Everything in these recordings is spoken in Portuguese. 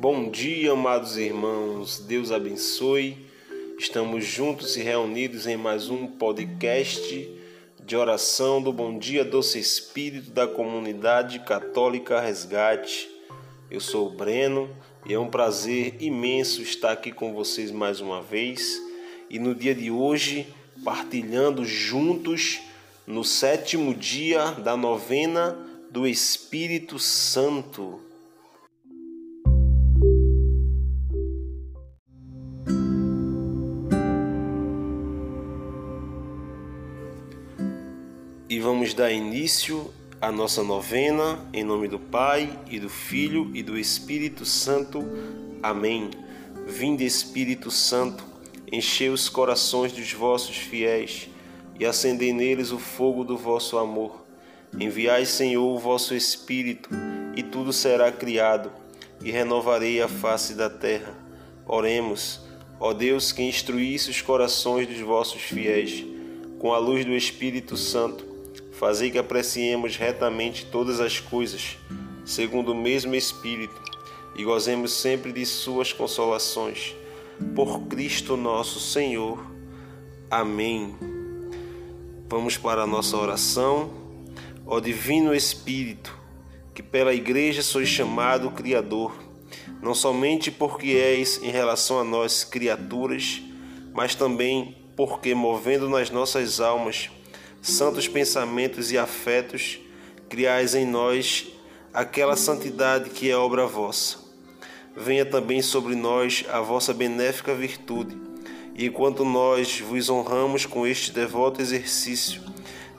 Bom dia, amados irmãos. Deus abençoe. Estamos juntos e reunidos em mais um podcast de oração do Bom Dia Doce Espírito da Comunidade Católica Resgate. Eu sou o Breno e é um prazer imenso estar aqui com vocês mais uma vez e no dia de hoje partilhando juntos no sétimo dia da novena do Espírito Santo. Vamos dar início à nossa novena em nome do Pai e do Filho e do Espírito Santo. Amém. Vinde Espírito Santo, enchei os corações dos vossos fiéis e acendei neles o fogo do vosso amor. Enviai, Senhor, o vosso Espírito, e tudo será criado, e renovarei a face da terra. Oremos, ó Deus, que instruísse os corações dos vossos fiéis, com a luz do Espírito Santo Fazei que apreciemos retamente todas as coisas, segundo o mesmo Espírito, e gozemos sempre de Suas consolações. Por Cristo nosso Senhor. Amém. Vamos para a nossa oração. Ó Divino Espírito, que pela Igreja sois chamado Criador, não somente porque és em relação a nós criaturas, mas também porque, movendo nas nossas almas, santos pensamentos e afetos, criais em nós aquela santidade que é obra vossa. Venha também sobre nós a vossa benéfica virtude, e enquanto nós vos honramos com este devoto exercício,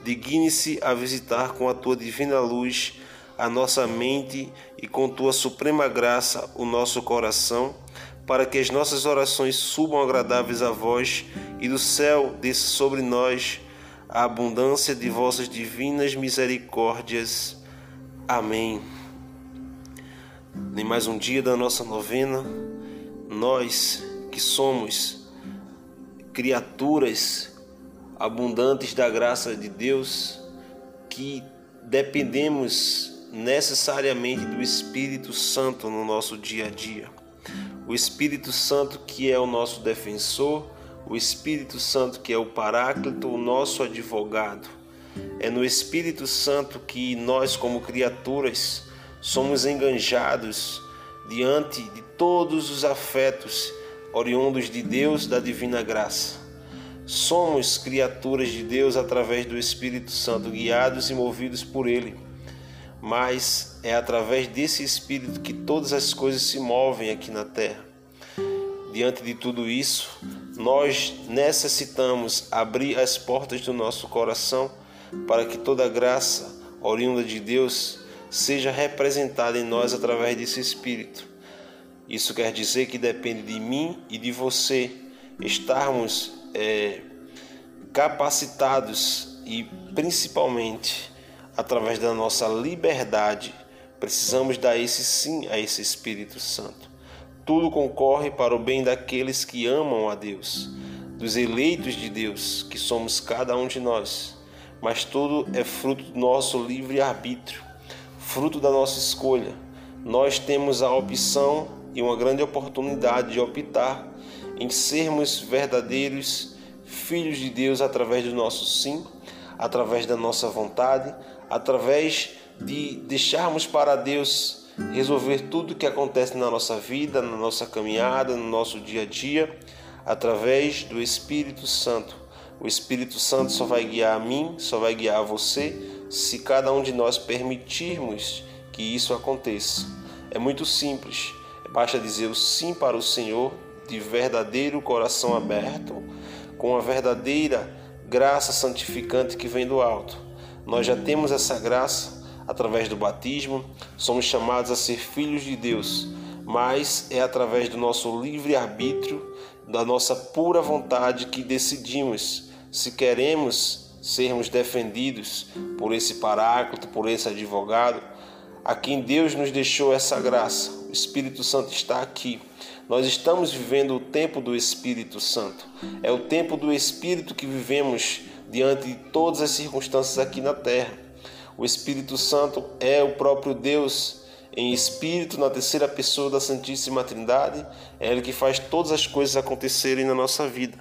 digne-se a visitar com a tua divina luz a nossa mente e com tua suprema graça o nosso coração, para que as nossas orações subam agradáveis a vós e do céu desça sobre nós a abundância de vossas divinas misericórdias. Amém. Em mais um dia da nossa novena, nós que somos criaturas abundantes da graça de Deus, que dependemos necessariamente do Espírito Santo no nosso dia a dia. O Espírito Santo que é o nosso defensor, o Espírito Santo, que é o Paráclito, o nosso advogado. É no Espírito Santo que nós, como criaturas, somos enganjados diante de todos os afetos oriundos de Deus, da divina graça. Somos criaturas de Deus através do Espírito Santo, guiados e movidos por Ele. Mas é através desse Espírito que todas as coisas se movem aqui na terra. Diante de tudo isso, nós necessitamos abrir as portas do nosso coração para que toda graça oriunda de Deus seja representada em nós através desse Espírito. Isso quer dizer que depende de mim e de você estarmos é, capacitados e principalmente através da nossa liberdade, precisamos dar esse sim a esse Espírito Santo. Tudo concorre para o bem daqueles que amam a Deus, dos eleitos de Deus, que somos cada um de nós. Mas tudo é fruto do nosso livre-arbítrio, fruto da nossa escolha. Nós temos a opção e uma grande oportunidade de optar em sermos verdadeiros filhos de Deus através do nosso sim, através da nossa vontade, através de deixarmos para Deus resolver tudo o que acontece na nossa vida, na nossa caminhada, no nosso dia a dia, através do Espírito Santo. O Espírito Santo só vai guiar a mim, só vai guiar a você, se cada um de nós permitirmos que isso aconteça. É muito simples, basta dizer o sim para o Senhor de verdadeiro coração aberto, com a verdadeira graça santificante que vem do alto. Nós já temos essa graça através do batismo, somos chamados a ser filhos de Deus, mas é através do nosso livre-arbítrio, da nossa pura vontade que decidimos se queremos sermos defendidos por esse paráclito, por esse advogado, a quem Deus nos deixou essa graça. O Espírito Santo está aqui. Nós estamos vivendo o tempo do Espírito Santo. É o tempo do Espírito que vivemos diante de todas as circunstâncias aqui na terra. O Espírito Santo é o próprio Deus em espírito, na terceira pessoa da Santíssima Trindade, é Ele que faz todas as coisas acontecerem na nossa vida.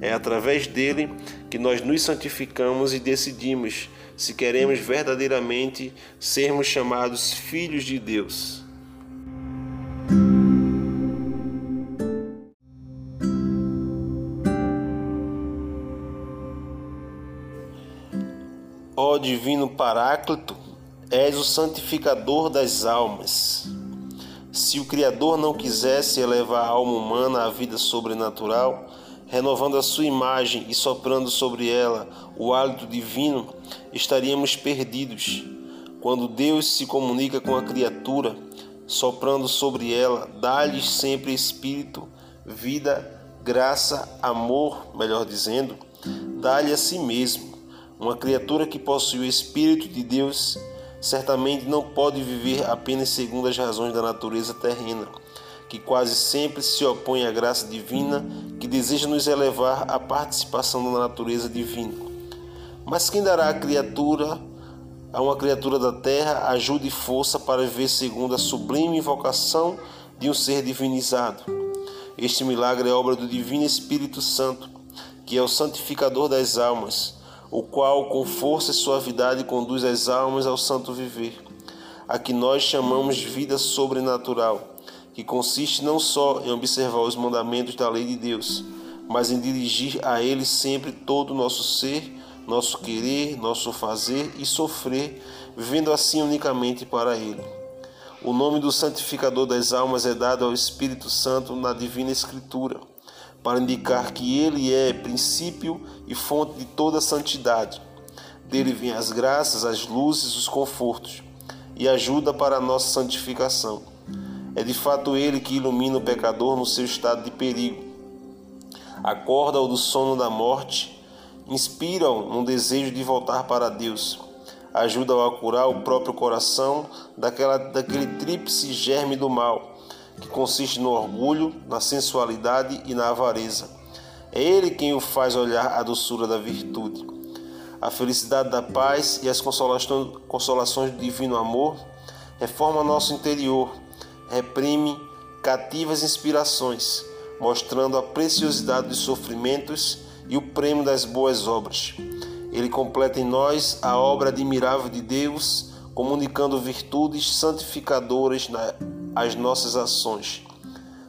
É através dele que nós nos santificamos e decidimos se queremos verdadeiramente sermos chamados filhos de Deus. Divino Paráclito, és o santificador das almas. Se o Criador não quisesse elevar a alma humana à vida sobrenatural, renovando a sua imagem e soprando sobre ela o hálito divino, estaríamos perdidos. Quando Deus se comunica com a criatura, soprando sobre ela, dá-lhes sempre espírito, vida, graça, amor, melhor dizendo, dá-lhe a si mesmo. Uma criatura que possui o Espírito de Deus certamente não pode viver apenas segundo as razões da natureza terrena, que quase sempre se opõe à graça divina que deseja nos elevar à participação da natureza divina. Mas quem dará à criatura, a uma criatura da terra, ajuda e força para viver segundo a sublime vocação de um ser divinizado? Este milagre é obra do Divino Espírito Santo, que é o santificador das almas o qual com força e suavidade conduz as almas ao santo viver, a que nós chamamos vida sobrenatural, que consiste não só em observar os mandamentos da lei de Deus, mas em dirigir a Ele sempre todo o nosso ser, nosso querer, nosso fazer e sofrer, vivendo assim unicamente para Ele. O nome do santificador das almas é dado ao Espírito Santo na Divina Escritura para indicar que Ele é princípio e fonte de toda santidade. Dele vêm as graças, as luzes, os confortos e ajuda para a nossa santificação. É de fato Ele que ilumina o pecador no seu estado de perigo. Acorda-o do sono da morte, inspira-o no desejo de voltar para Deus. Ajuda-o a curar o próprio coração daquela, daquele tríplice germe do mal que consiste no orgulho, na sensualidade e na avareza. É Ele quem o faz olhar a doçura da virtude. A felicidade da paz e as consolações do divino amor reforma nosso interior, reprime cativas inspirações, mostrando a preciosidade dos sofrimentos e o prêmio das boas obras. Ele completa em nós a obra admirável de Deus, comunicando virtudes santificadoras na as nossas ações.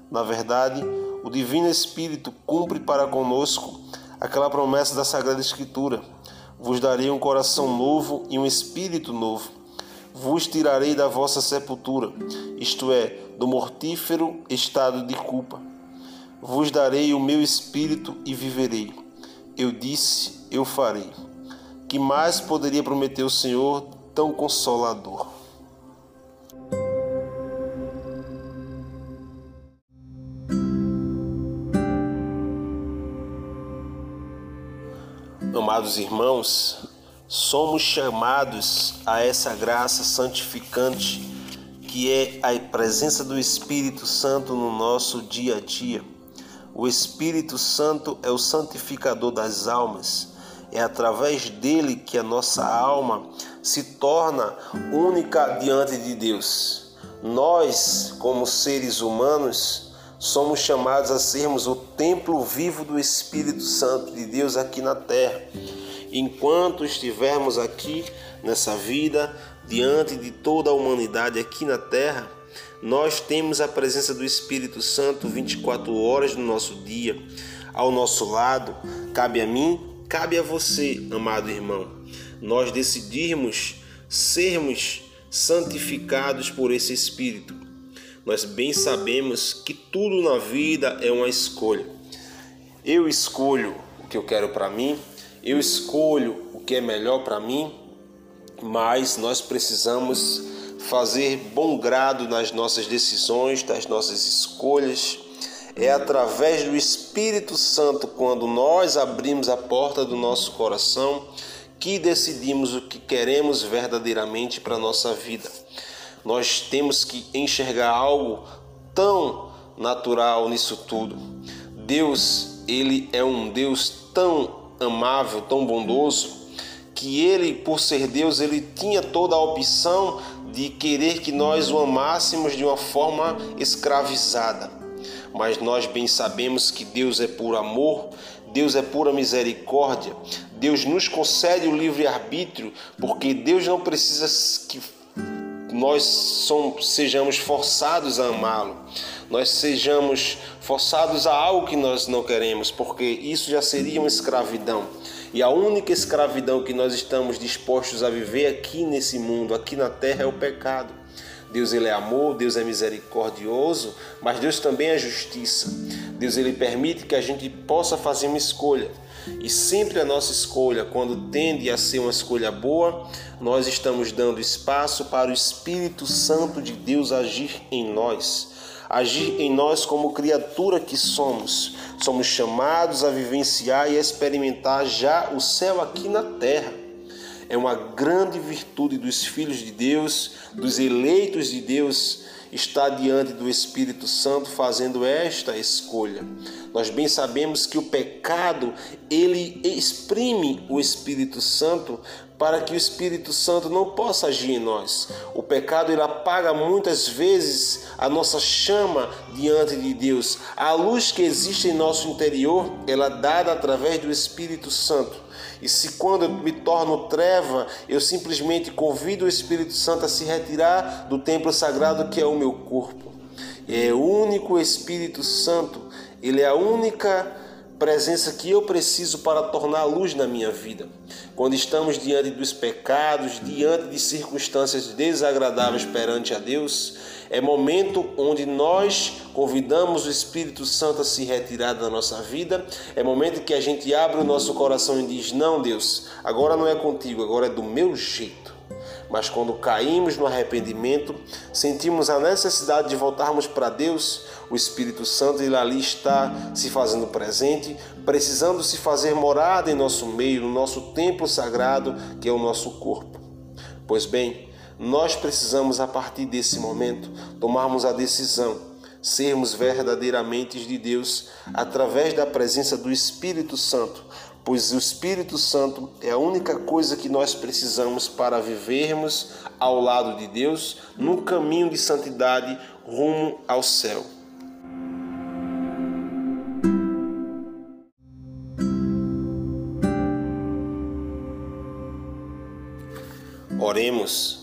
Na verdade, o Divino Espírito cumpre para conosco aquela promessa da Sagrada Escritura: Vos darei um coração novo e um espírito novo. Vos tirarei da vossa sepultura, isto é, do mortífero estado de culpa. Vos darei o meu espírito e viverei. Eu disse, eu farei. Que mais poderia prometer o Senhor tão consolador? Amados irmãos, somos chamados a essa graça santificante que é a presença do Espírito Santo no nosso dia a dia. O Espírito Santo é o santificador das almas. É através dele que a nossa alma se torna única diante de Deus. Nós, como seres humanos, somos chamados a sermos o templo vivo do Espírito Santo de Deus aqui na terra. Enquanto estivermos aqui nessa vida, diante de toda a humanidade aqui na terra, nós temos a presença do Espírito Santo 24 horas no nosso dia, ao nosso lado. Cabe a mim, cabe a você, amado irmão, nós decidirmos sermos santificados por esse Espírito nós bem sabemos que tudo na vida é uma escolha. Eu escolho o que eu quero para mim, eu escolho o que é melhor para mim, mas nós precisamos fazer bom grado nas nossas decisões, das nossas escolhas. É através do Espírito Santo, quando nós abrimos a porta do nosso coração, que decidimos o que queremos verdadeiramente para a nossa vida nós temos que enxergar algo tão natural nisso tudo. Deus, ele é um Deus tão amável, tão bondoso, que ele, por ser Deus, ele tinha toda a opção de querer que nós o amássemos de uma forma escravizada. Mas nós bem sabemos que Deus é por amor, Deus é pura misericórdia, Deus nos concede o livre-arbítrio, porque Deus não precisa que nós somos, sejamos forçados a amá-lo, nós sejamos forçados a algo que nós não queremos, porque isso já seria uma escravidão. E a única escravidão que nós estamos dispostos a viver aqui nesse mundo, aqui na terra, é o pecado. Deus ele é amor, Deus é misericordioso, mas Deus também é justiça. Deus ele permite que a gente possa fazer uma escolha. E sempre a nossa escolha, quando tende a ser uma escolha boa, nós estamos dando espaço para o Espírito Santo de Deus agir em nós. Agir em nós como criatura que somos. Somos chamados a vivenciar e experimentar já o céu aqui na terra é uma grande virtude dos filhos de Deus, dos eleitos de Deus, estar diante do Espírito Santo fazendo esta escolha. Nós bem sabemos que o pecado, ele exprime o Espírito Santo para que o Espírito Santo não possa agir em nós. O pecado ele apaga muitas vezes a nossa chama diante de Deus. A luz que existe em nosso interior, ela é dada através do Espírito Santo. E se quando eu me torno treva, eu simplesmente convido o Espírito Santo a se retirar do templo sagrado que é o meu corpo. É o único Espírito Santo, ele é a única presença que eu preciso para tornar luz na minha vida. Quando estamos diante dos pecados, diante de circunstâncias desagradáveis perante a Deus, é momento onde nós convidamos o Espírito Santo a se retirar da nossa vida. É momento que a gente abre o nosso coração e diz: Não, Deus, agora não é contigo, agora é do meu jeito. Mas quando caímos no arrependimento, sentimos a necessidade de voltarmos para Deus, o Espírito Santo ele ali está se fazendo presente, precisando se fazer morada em nosso meio, no nosso templo sagrado, que é o nosso corpo. Pois bem, nós precisamos, a partir desse momento, tomarmos a decisão, sermos verdadeiramente de Deus através da presença do Espírito Santo, pois o Espírito Santo é a única coisa que nós precisamos para vivermos ao lado de Deus no caminho de santidade rumo ao céu. Oremos.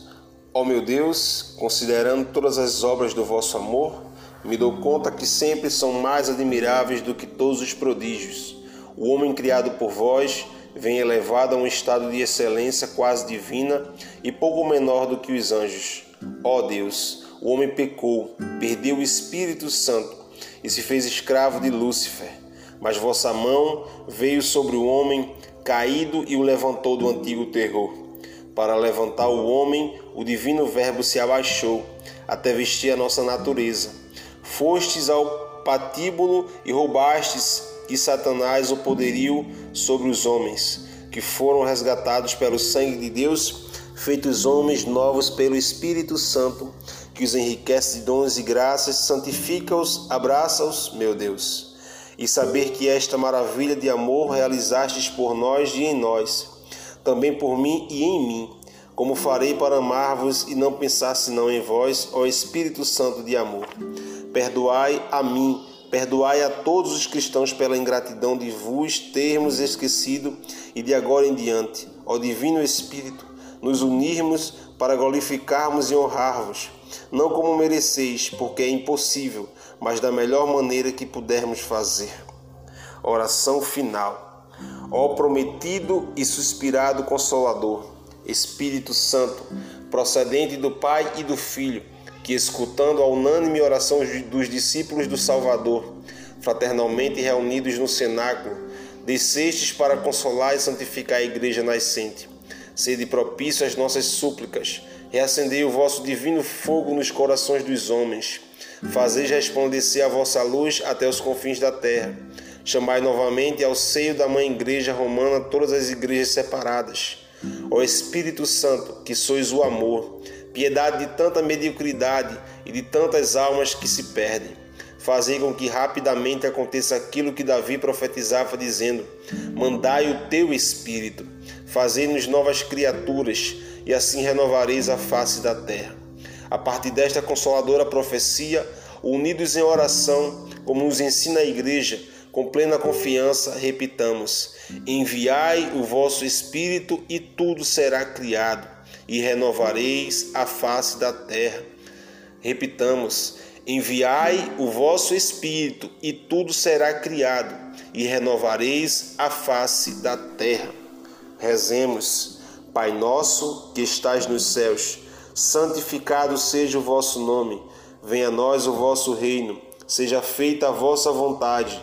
Ó meu Deus, considerando todas as obras do vosso amor, me dou conta que sempre são mais admiráveis do que todos os prodígios. O homem criado por vós vem elevado a um estado de excelência quase divina e pouco menor do que os anjos. Ó Deus, o homem pecou, perdeu o Espírito Santo e se fez escravo de Lúcifer. Mas vossa mão veio sobre o homem caído e o levantou do antigo terror para levantar o homem, o divino Verbo se abaixou até vestir a nossa natureza. Fostes ao patíbulo e roubastes de Satanás o poderio sobre os homens, que foram resgatados pelo sangue de Deus, feitos homens novos pelo Espírito Santo, que os enriquece de dons e graças, santifica-os, abraça-os, meu Deus. E saber que esta maravilha de amor realizastes por nós e em nós também por mim e em mim, como farei para amar-vos e não pensar senão em vós, ó Espírito Santo de amor. Perdoai a mim, perdoai a todos os cristãos pela ingratidão de vos termos esquecido e de agora em diante, ó Divino Espírito, nos unirmos para glorificarmos e honrar-vos, não como mereceis, porque é impossível, mas da melhor maneira que pudermos fazer. Oração final. Ó prometido e suspirado Consolador, Espírito Santo, procedente do Pai e do Filho, que escutando a unânime oração dos discípulos do Salvador, fraternalmente reunidos no cenáculo, descestes para consolar e santificar a igreja nascente. Sede propício às nossas súplicas, reacendei o vosso divino fogo nos corações dos homens. Fazeis resplandecer a vossa luz até os confins da terra Chamai novamente ao seio da Mãe Igreja Romana todas as igrejas separadas. Ó Espírito Santo, que sois o amor, piedade de tanta mediocridade e de tantas almas que se perdem. Fazei com que rapidamente aconteça aquilo que Davi profetizava, dizendo: Mandai o teu Espírito. fazei-nos novas criaturas, e assim renovareis a face da terra. A partir desta consoladora profecia, unidos em oração, como nos ensina a igreja, com plena confiança, repitamos: Enviai o vosso Espírito e tudo será criado, e renovareis a face da terra. Repitamos: Enviai o vosso Espírito e tudo será criado, e renovareis a face da terra. Rezemos, Pai nosso que estás nos céus, santificado seja o vosso nome, venha a nós o vosso reino, seja feita a vossa vontade,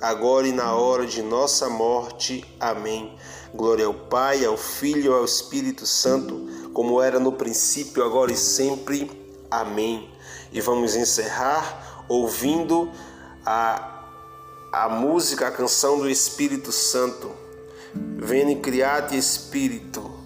agora e na hora de nossa morte. Amém. Glória ao Pai, ao Filho e ao Espírito Santo, como era no princípio, agora e sempre. Amém. E vamos encerrar ouvindo a, a música, a canção do Espírito Santo. Veni criati Espírito